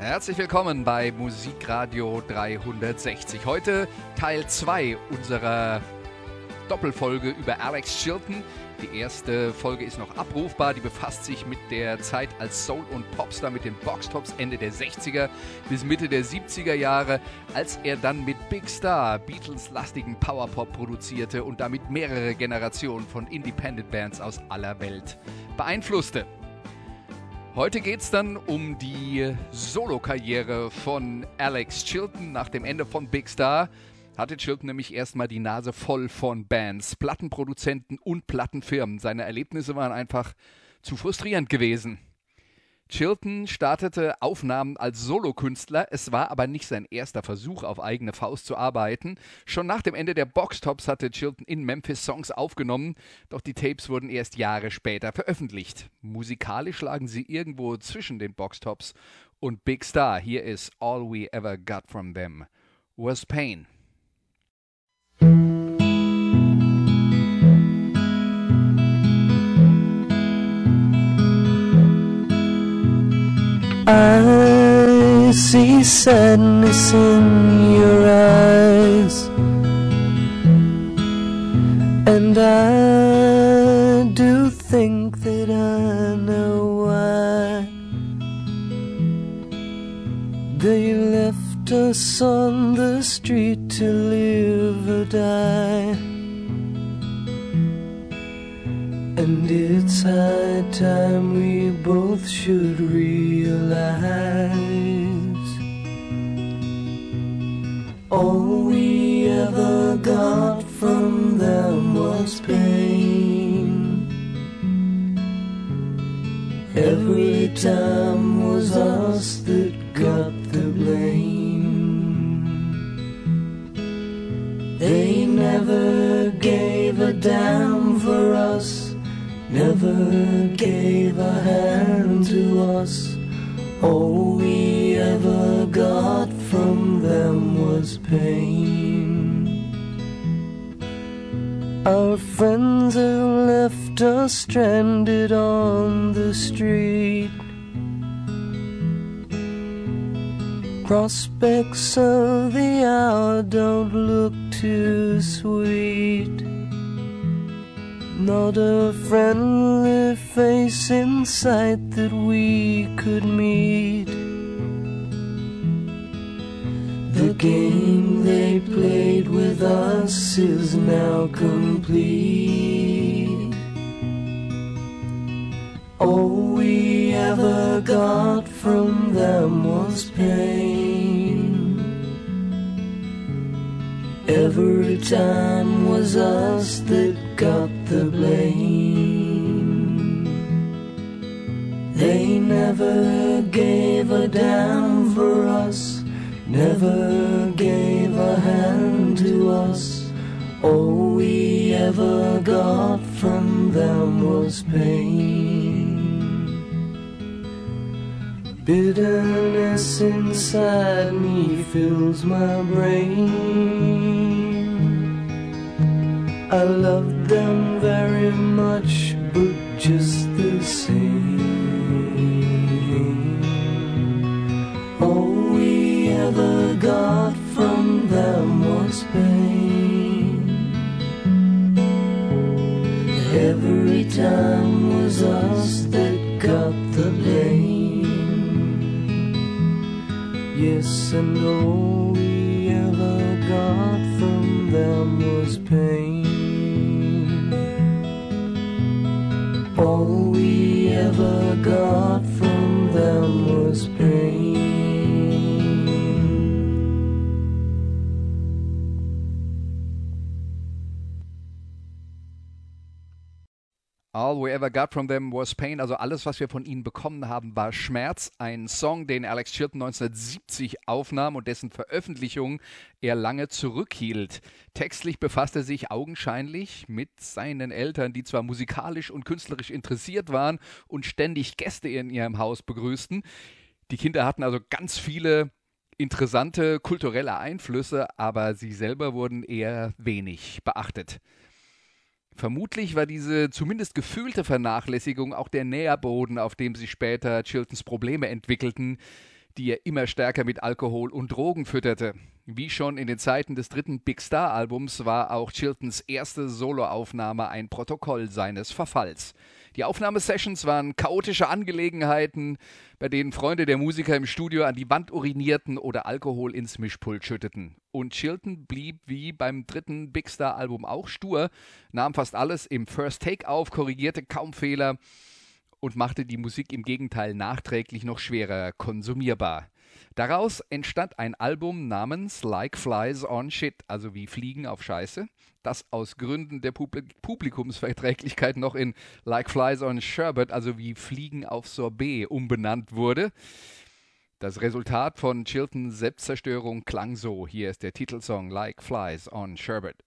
Herzlich willkommen bei Musikradio 360. Heute Teil 2 unserer Doppelfolge über Alex Chilton. Die erste Folge ist noch abrufbar, die befasst sich mit der Zeit als Soul- und Popstar mit den Boxtops Ende der 60er bis Mitte der 70er Jahre, als er dann mit Big Star Beatles-lastigen Powerpop produzierte und damit mehrere Generationen von Independent Bands aus aller Welt beeinflusste. Heute geht es dann um die Solokarriere von Alex Chilton nach dem Ende von Big Star hatte Chilton nämlich erstmal die Nase voll von Bands, Plattenproduzenten und Plattenfirmen. Seine Erlebnisse waren einfach zu frustrierend gewesen. Chilton startete Aufnahmen als Solokünstler, es war aber nicht sein erster Versuch, auf eigene Faust zu arbeiten. Schon nach dem Ende der Boxtops hatte Chilton in Memphis Songs aufgenommen, doch die Tapes wurden erst Jahre später veröffentlicht. Musikalisch lagen sie irgendwo zwischen den Boxtops und Big Star. Hier ist All We Ever Got From Them Was Pain. I see sadness in your eyes, and I do think that I know why they left us on the street to live or die. And it's high time we both should realize all we ever got from them was pain. Every time was us that got the blame. Never gave a hand to us. All we ever got from them was pain. Our friends have left us stranded on the street. Prospects of the hour don't look too sweet. Not a friendly face in sight that we could meet. The game they played with us is now complete. All we ever got from them was pain. Every time was us that got the blame. They never gave a damn for us, never gave a hand to us. All we ever got from them was pain. Bitterness inside me fills my brain. I love them very much, but just the same. All we ever got from them was pain. Every time was us that got the blame. Yes, and all All we ever got from them was pain. Also alles, was wir von ihnen bekommen haben, war Schmerz. Ein Song, den Alex Chilton 1970 aufnahm und dessen Veröffentlichung er lange zurückhielt. Textlich befasst er sich augenscheinlich mit seinen Eltern, die zwar musikalisch und künstlerisch interessiert waren und ständig Gäste in ihrem Haus begrüßten. Die Kinder hatten also ganz viele interessante kulturelle Einflüsse, aber sie selber wurden eher wenig beachtet. Vermutlich war diese zumindest gefühlte Vernachlässigung auch der Nährboden, auf dem sich später Chiltons Probleme entwickelten, die er immer stärker mit Alkohol und Drogen fütterte. Wie schon in den Zeiten des dritten Big Star Albums war auch Chiltons erste Soloaufnahme ein Protokoll seines Verfalls. Die Aufnahmesessions waren chaotische Angelegenheiten, bei denen Freunde der Musiker im Studio an die Wand urinierten oder Alkohol ins Mischpult schütteten. Und Chilton blieb wie beim dritten Big Star Album auch stur, nahm fast alles im First Take auf, korrigierte kaum Fehler und machte die Musik im Gegenteil nachträglich noch schwerer konsumierbar. Daraus entstand ein Album namens Like Flies on Shit, also wie Fliegen auf Scheiße, das aus Gründen der Publik Publikumsverträglichkeit noch in Like Flies on Sherbet, also wie Fliegen auf Sorbet, umbenannt wurde. Das Resultat von Chiltons Selbstzerstörung klang so. Hier ist der Titelsong Like Flies on Sherbet.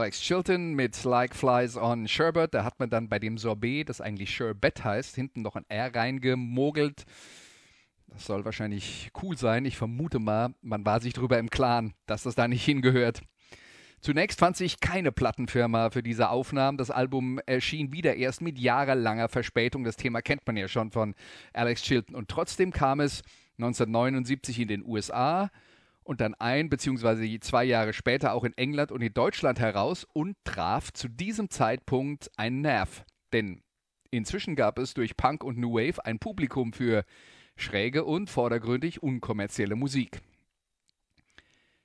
Alex Chilton mit Like Flies on Sherbet. Da hat man dann bei dem Sorbet, das eigentlich Sherbet heißt, hinten noch ein R reingemogelt. Das soll wahrscheinlich cool sein. Ich vermute mal, man war sich darüber im Klaren, dass das da nicht hingehört. Zunächst fand sich keine Plattenfirma für diese Aufnahmen. Das Album erschien wieder erst mit jahrelanger Verspätung. Das Thema kennt man ja schon von Alex Chilton. Und trotzdem kam es 1979 in den USA und dann ein bzw. zwei Jahre später auch in England und in Deutschland heraus und traf zu diesem Zeitpunkt einen Nerv. Denn inzwischen gab es durch Punk und New Wave ein Publikum für schräge und vordergründig unkommerzielle Musik.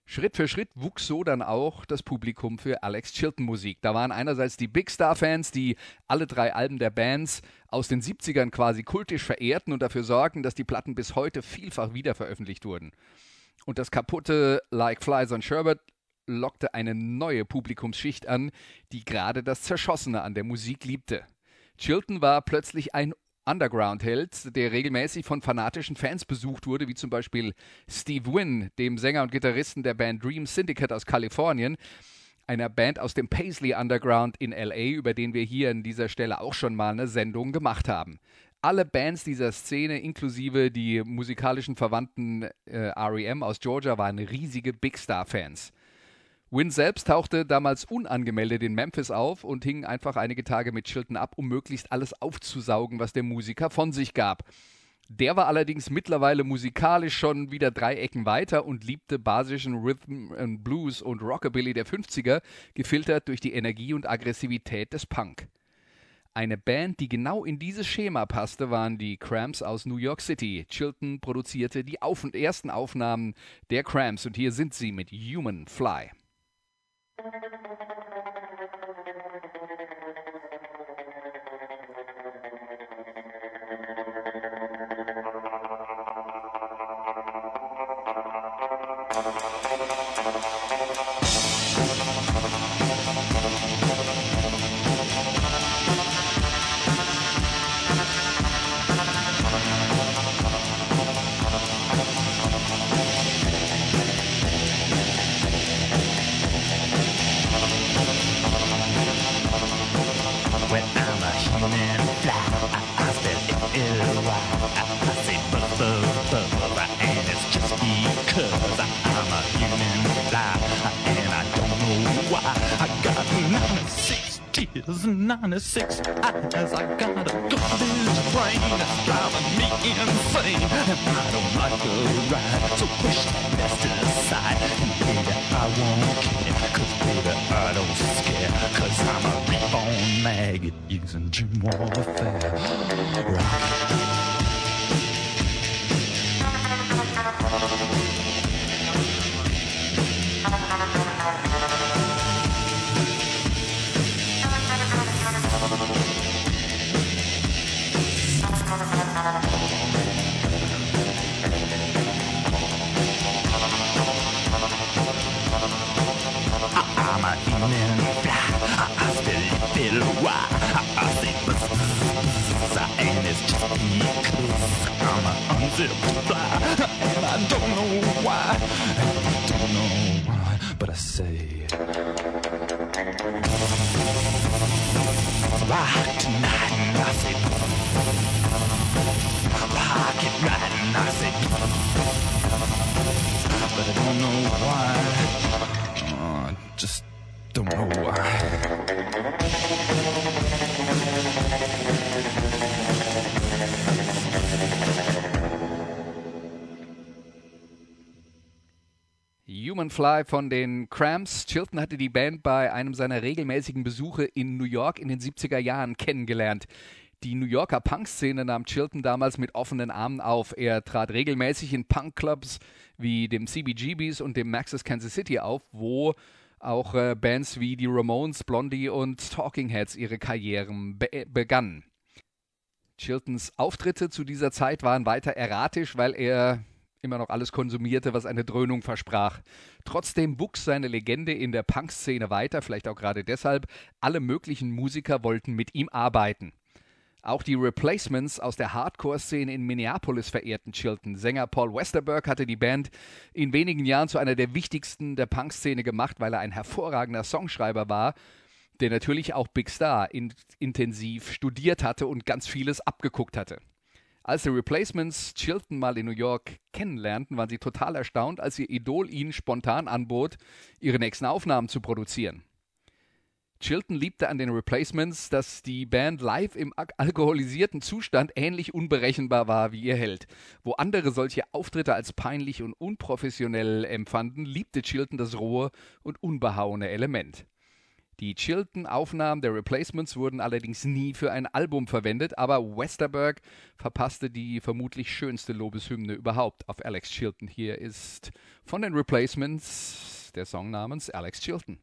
Schritt für Schritt wuchs so dann auch das Publikum für Alex Chilton Musik. Da waren einerseits die Big Star Fans, die alle drei Alben der Bands aus den 70ern quasi kultisch verehrten und dafür sorgten, dass die Platten bis heute vielfach wiederveröffentlicht wurden. Und das kaputte Like Flies on Sherbet lockte eine neue Publikumsschicht an, die gerade das Zerschossene an der Musik liebte. Chilton war plötzlich ein Underground-Held, der regelmäßig von fanatischen Fans besucht wurde, wie zum Beispiel Steve Wynn, dem Sänger und Gitarristen der Band Dream Syndicate aus Kalifornien, einer Band aus dem Paisley Underground in LA, über den wir hier an dieser Stelle auch schon mal eine Sendung gemacht haben. Alle Bands dieser Szene, inklusive die musikalischen Verwandten äh, REM aus Georgia, waren riesige Big Star-Fans. Wynn selbst tauchte damals unangemeldet in Memphis auf und hing einfach einige Tage mit Chilton ab, um möglichst alles aufzusaugen, was der Musiker von sich gab. Der war allerdings mittlerweile musikalisch schon wieder drei Ecken weiter und liebte basischen Rhythm and Blues und Rockabilly der 50er, gefiltert durch die Energie und Aggressivität des Punk. Eine Band, die genau in dieses Schema passte, waren die Cramps aus New York City. Chilton produzierte die auf ersten Aufnahmen der Cramps und hier sind sie mit Human Fly. 26 hours. I got a go this train. It's driving me insane. And I don't like the ride. So push that best aside. And baby, I won't care. I'm a human fly. I, I still feel why. I, I say buzz, buzz, just because I'm a unzipped fly. And I don't know why. I don't know why. But I say, rock tonight. And I say, rock it right. And I say, but I don't know why. Why. Human Fly von den Cramps. Chilton hatte die Band bei einem seiner regelmäßigen Besuche in New York in den 70er Jahren kennengelernt. Die New Yorker Punk-Szene nahm Chilton damals mit offenen Armen auf. Er trat regelmäßig in Punk-Clubs wie dem CBGBs und dem Maxis Kansas City auf, wo auch äh, Bands wie die Ramones, Blondie und Talking Heads ihre Karrieren be begannen. Chiltons Auftritte zu dieser Zeit waren weiter erratisch, weil er immer noch alles konsumierte, was eine Dröhnung versprach. Trotzdem wuchs seine Legende in der Punk-Szene weiter, vielleicht auch gerade deshalb. Alle möglichen Musiker wollten mit ihm arbeiten. Auch die Replacements aus der Hardcore-Szene in Minneapolis verehrten Chilton. Sänger Paul Westerberg hatte die Band in wenigen Jahren zu einer der wichtigsten der Punk-Szene gemacht, weil er ein hervorragender Songschreiber war, der natürlich auch Big Star in intensiv studiert hatte und ganz vieles abgeguckt hatte. Als die Replacements Chilton mal in New York kennenlernten, waren sie total erstaunt, als ihr Idol ihnen spontan anbot, ihre nächsten Aufnahmen zu produzieren. Chilton liebte an den Replacements, dass die Band live im alkoholisierten Zustand ähnlich unberechenbar war wie ihr Held. Wo andere solche Auftritte als peinlich und unprofessionell empfanden, liebte Chilton das rohe und unbehauene Element. Die Chilton-Aufnahmen der Replacements wurden allerdings nie für ein Album verwendet, aber Westerberg verpasste die vermutlich schönste Lobeshymne überhaupt auf Alex Chilton. Hier ist von den Replacements der Song namens Alex Chilton.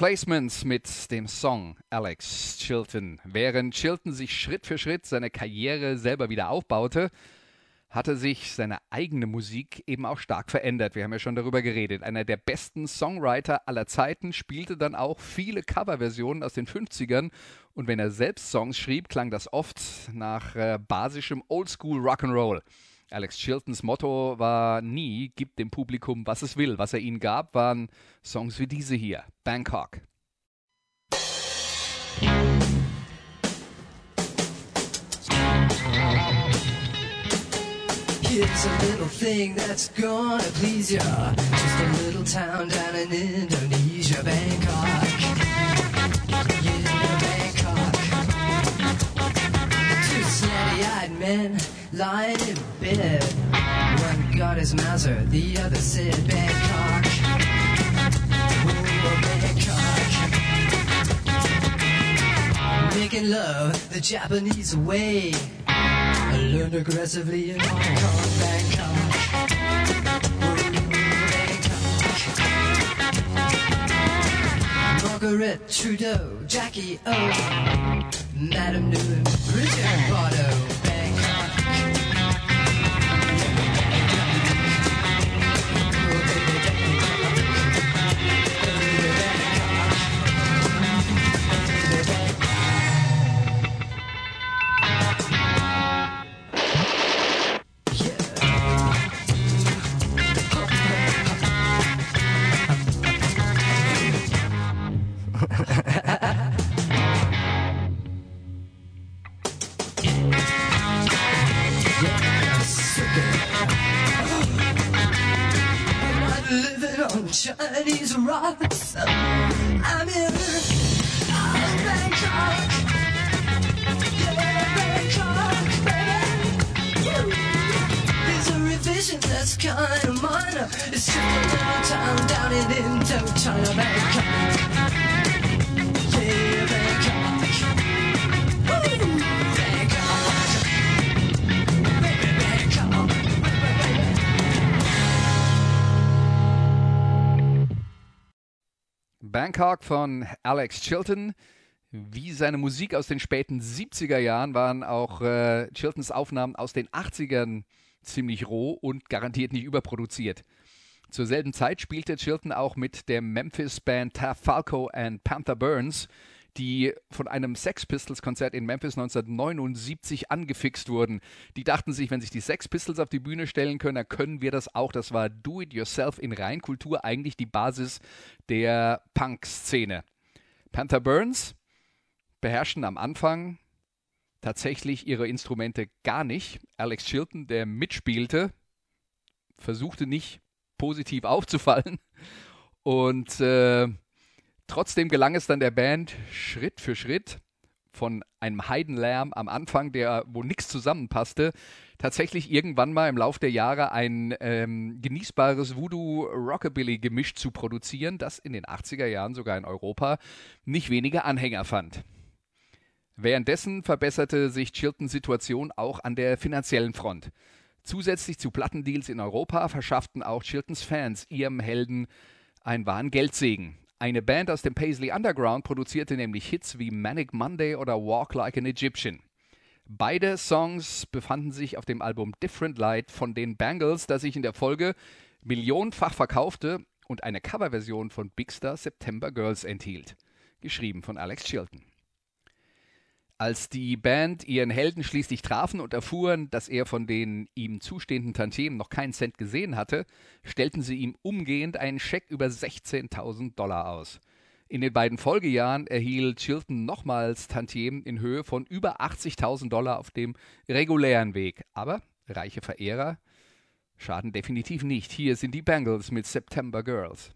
Replacements mit dem Song Alex Chilton. Während Chilton sich Schritt für Schritt seine Karriere selber wieder aufbaute, hatte sich seine eigene Musik eben auch stark verändert. Wir haben ja schon darüber geredet. Einer der besten Songwriter aller Zeiten spielte dann auch viele Coverversionen aus den 50ern und wenn er selbst Songs schrieb, klang das oft nach äh, basischem Oldschool Rock'n'Roll. Alex Chiltons Motto war nie, gib dem Publikum, was es will. Was er ihnen gab, waren Songs wie diese hier, Bangkok. Here's a little thing that's gonna please ya. Just a little town down in Indonesia, Bangkok. Yeah, Bangkok. Two snotty-eyed men lying in bed. One got his Mauser, the other said Bangkok. Oh, Bangkok. Making love the Japanese way. I learned aggressively in Hong Kong, Bangkok. Bangkok. Margaret Trudeau, Jackie O, Madame Newman, Bridget Bardot, rocks. I'm in Bangkok. Yeah, Bangkok, baby. That's kind of minor. It's little town down in Indochina, Bangkok. Bangkok von Alex Chilton. Wie seine Musik aus den späten 70er Jahren waren auch äh, Chiltons Aufnahmen aus den 80ern ziemlich roh und garantiert nicht überproduziert. Zur selben Zeit spielte Chilton auch mit der Memphis-Band Taff Falco and Panther Burns, die von einem Sex Pistols-Konzert in Memphis 1979 angefixt wurden. Die dachten sich, wenn sich die Sex Pistols auf die Bühne stellen können, dann können wir das auch. Das war Do-It-Yourself in Reinkultur, eigentlich die Basis der Punk-Szene. Panther Burns beherrschten am Anfang tatsächlich ihre Instrumente gar nicht. Alex Chilton, der mitspielte, versuchte nicht positiv aufzufallen. Und äh, trotzdem gelang es dann der Band Schritt für Schritt von einem Heidenlärm am Anfang, der wo nichts zusammenpasste, tatsächlich irgendwann mal im Lauf der Jahre ein ähm, genießbares Voodoo-Rockabilly-Gemisch zu produzieren, das in den 80er Jahren sogar in Europa nicht wenige Anhänger fand. Währenddessen verbesserte sich Chiltons Situation auch an der finanziellen Front. Zusätzlich zu Plattendeals in Europa verschafften auch Chiltons Fans ihrem Helden einen wahren Geldsegen. Eine Band aus dem Paisley Underground produzierte nämlich Hits wie Manic Monday oder Walk Like an Egyptian. Beide Songs befanden sich auf dem Album Different Light von den Bangles, das sich in der Folge millionenfach verkaufte und eine Coverversion von Big Star September Girls enthielt, geschrieben von Alex Chilton. Als die Band ihren Helden schließlich trafen und erfuhren, dass er von den ihm zustehenden Tantiemen noch keinen Cent gesehen hatte, stellten sie ihm umgehend einen Scheck über 16.000 Dollar aus. In den beiden Folgejahren erhielt Chilton nochmals Tantiemen in Höhe von über 80.000 Dollar auf dem regulären Weg. Aber reiche Verehrer schaden definitiv nicht. Hier sind die Bangles mit September Girls.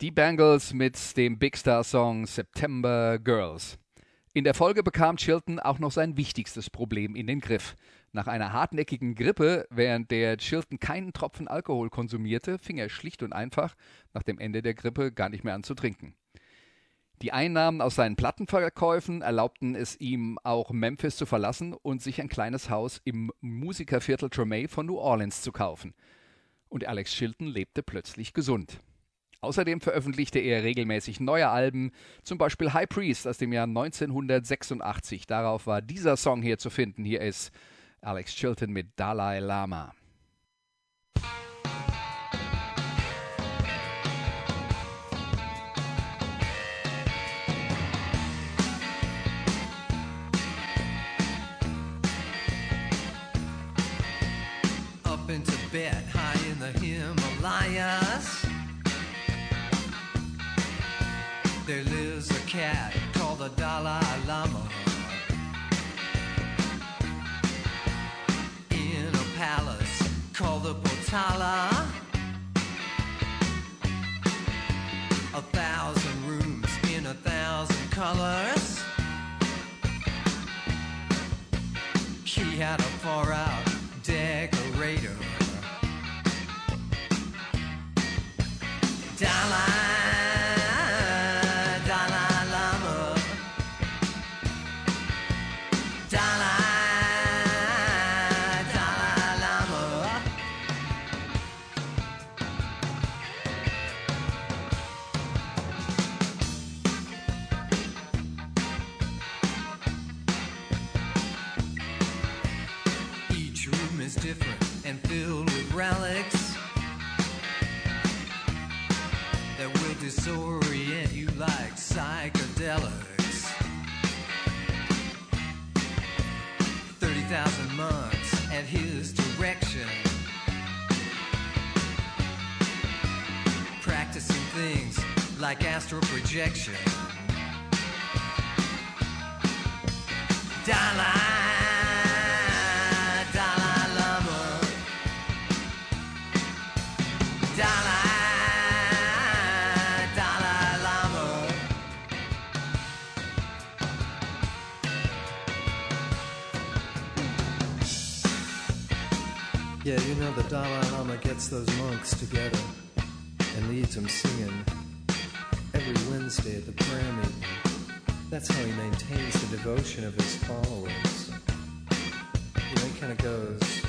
Die Bangles mit dem Big Star Song September Girls. In der Folge bekam Chilton auch noch sein wichtigstes Problem in den Griff. Nach einer hartnäckigen Grippe, während der Chilton keinen Tropfen Alkohol konsumierte, fing er schlicht und einfach nach dem Ende der Grippe gar nicht mehr an zu trinken. Die Einnahmen aus seinen Plattenverkäufen erlaubten es ihm auch Memphis zu verlassen und sich ein kleines Haus im Musikerviertel Tremay von New Orleans zu kaufen. Und Alex Chilton lebte plötzlich gesund. Außerdem veröffentlichte er regelmäßig neue Alben, zum Beispiel High Priest aus dem Jahr 1986. Darauf war dieser Song hier zu finden. Hier ist Alex Chilton mit Dalai Lama. Called the Potala. A thousand rooms in a thousand colors. He had a far out disorient you like psychedelics. 30,000 monks at his direction. Practicing things like astral projection. Dalai, The Dalai Lama gets those monks together and leads them singing every Wednesday at the prayer meeting. That's how he maintains the devotion of his followers. He kind of goes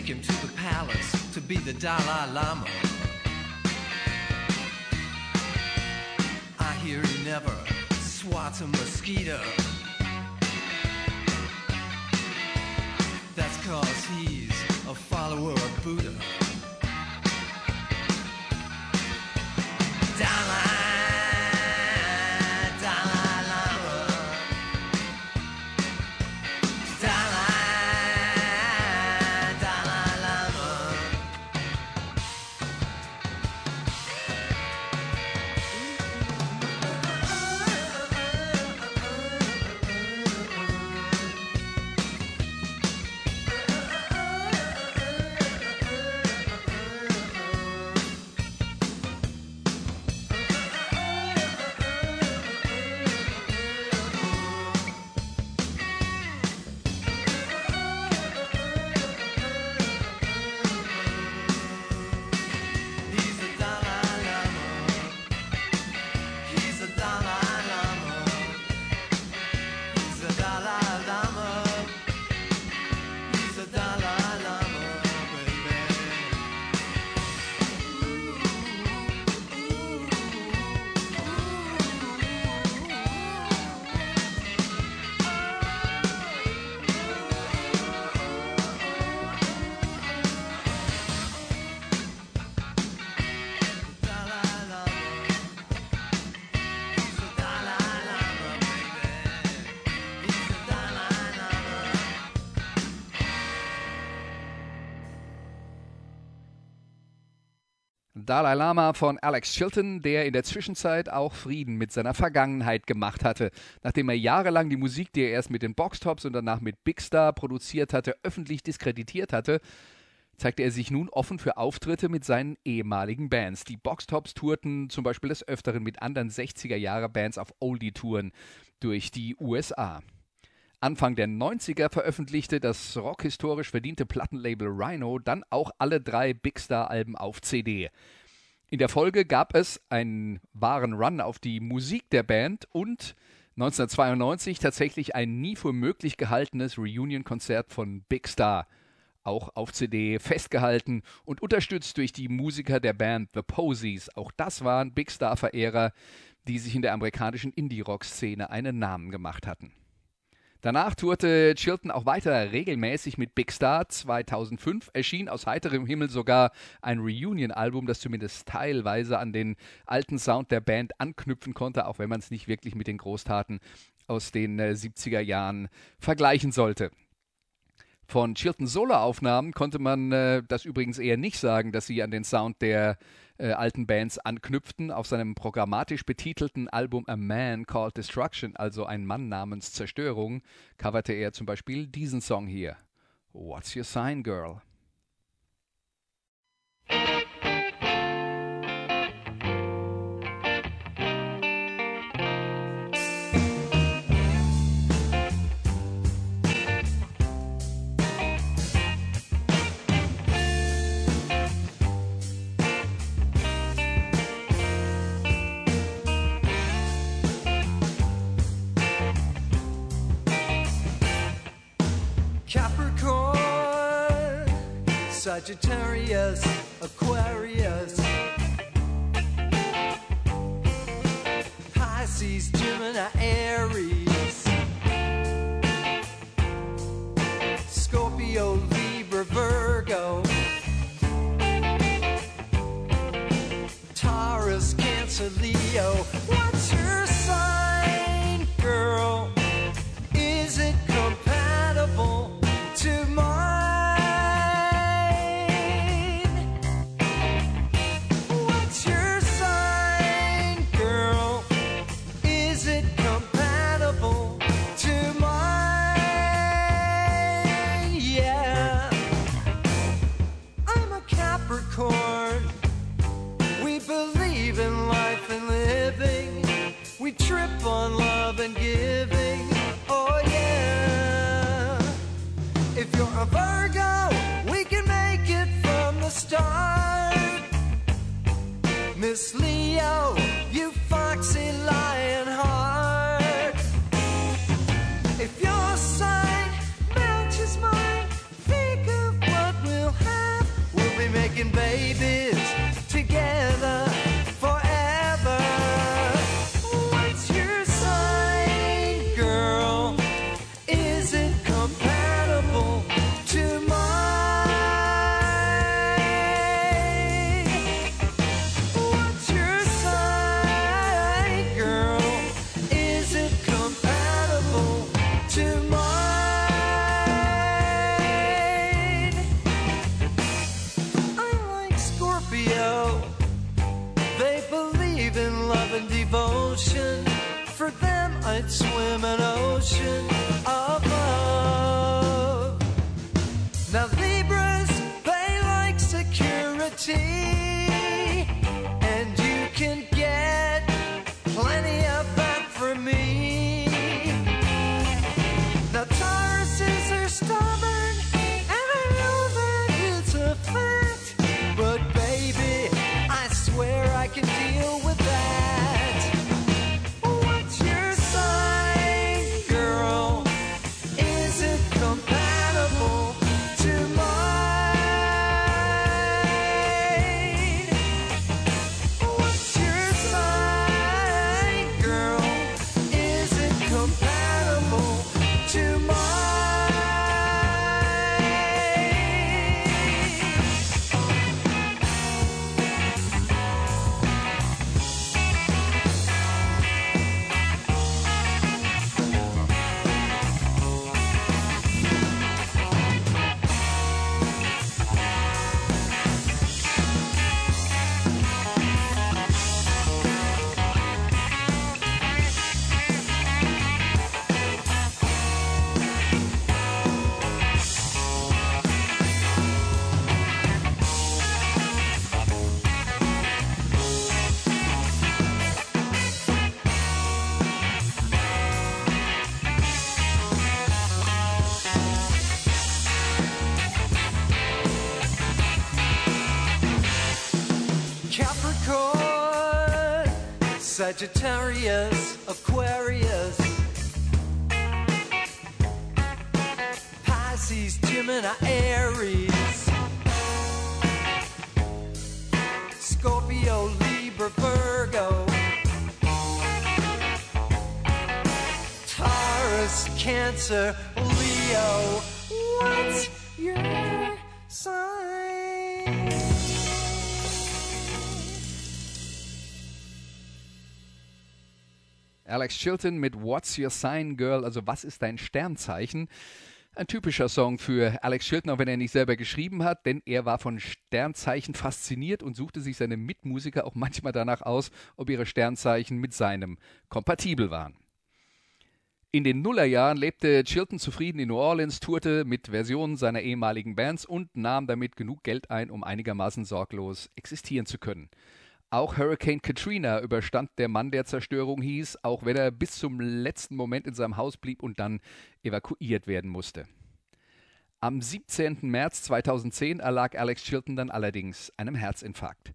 take him to the palace to be the Dalai Lama. I hear he never swats a mosquito. That's cause he's a follower of Buddha. Dalai, Dalai Lama von Alex Chilton, der in der Zwischenzeit auch Frieden mit seiner Vergangenheit gemacht hatte. Nachdem er jahrelang die Musik, die er erst mit den Boxtops und danach mit Big Star produziert hatte, öffentlich diskreditiert hatte, zeigte er sich nun offen für Auftritte mit seinen ehemaligen Bands. Die Boxtops tourten zum Beispiel des Öfteren mit anderen 60er-Jahre-Bands auf Oldie-Touren durch die USA. Anfang der 90er veröffentlichte das rockhistorisch verdiente Plattenlabel Rhino dann auch alle drei Big Star-Alben auf CD. In der Folge gab es einen wahren Run auf die Musik der Band und 1992 tatsächlich ein nie für möglich gehaltenes Reunion-Konzert von Big Star, auch auf CD festgehalten und unterstützt durch die Musiker der Band The Posies. Auch das waren Big Star-Verehrer, die sich in der amerikanischen Indie-Rock-Szene einen Namen gemacht hatten. Danach tourte Chilton auch weiter regelmäßig mit Big Star. 2005 erschien aus heiterem Himmel sogar ein Reunion-Album, das zumindest teilweise an den alten Sound der Band anknüpfen konnte, auch wenn man es nicht wirklich mit den Großtaten aus den äh, 70er Jahren vergleichen sollte. Von Chilton Solo-Aufnahmen konnte man äh, das übrigens eher nicht sagen, dass sie an den Sound der äh, alten Bands anknüpften. Auf seinem programmatisch betitelten Album A Man Called Destruction, also ein Mann namens Zerstörung, coverte er zum Beispiel diesen Song hier. What's Your Sign, Girl? Sagittarius, Aquarius, Pisces, Gemini, Aries, Miss Leo, you foxy lion heart. If your sign matches mine, think of what we'll have. We'll be making babies Sagittarius, Aquarius, Pisces, Gemini, Aries, Scorpio, Libra, Virgo, Taurus, Cancer, Leo. What's Alex Chilton mit What's Your Sign Girl, also was ist dein Sternzeichen? Ein typischer Song für Alex Chilton, auch wenn er nicht selber geschrieben hat, denn er war von Sternzeichen fasziniert und suchte sich seine Mitmusiker auch manchmal danach aus, ob ihre Sternzeichen mit seinem kompatibel waren. In den Nullerjahren lebte Chilton zufrieden in New Orleans, tourte mit Versionen seiner ehemaligen Bands und nahm damit genug Geld ein, um einigermaßen sorglos existieren zu können. Auch Hurricane Katrina überstand der Mann der Zerstörung hieß, auch wenn er bis zum letzten Moment in seinem Haus blieb und dann evakuiert werden musste. Am 17. März 2010 erlag Alex Chilton dann allerdings einem Herzinfarkt.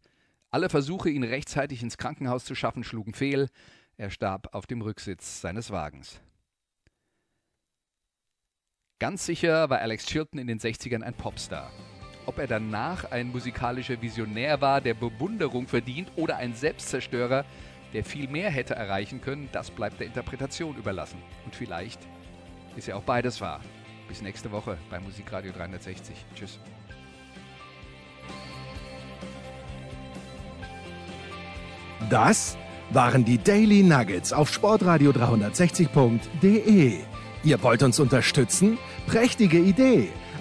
Alle Versuche, ihn rechtzeitig ins Krankenhaus zu schaffen, schlugen fehl. Er starb auf dem Rücksitz seines Wagens. Ganz sicher war Alex Chilton in den 60ern ein Popstar. Ob er danach ein musikalischer Visionär war, der Bewunderung verdient, oder ein Selbstzerstörer, der viel mehr hätte erreichen können, das bleibt der Interpretation überlassen. Und vielleicht ist er auch beides wahr. Bis nächste Woche bei Musikradio 360. Tschüss. Das waren die Daily Nuggets auf sportradio 360.de. Ihr wollt uns unterstützen? Prächtige Idee!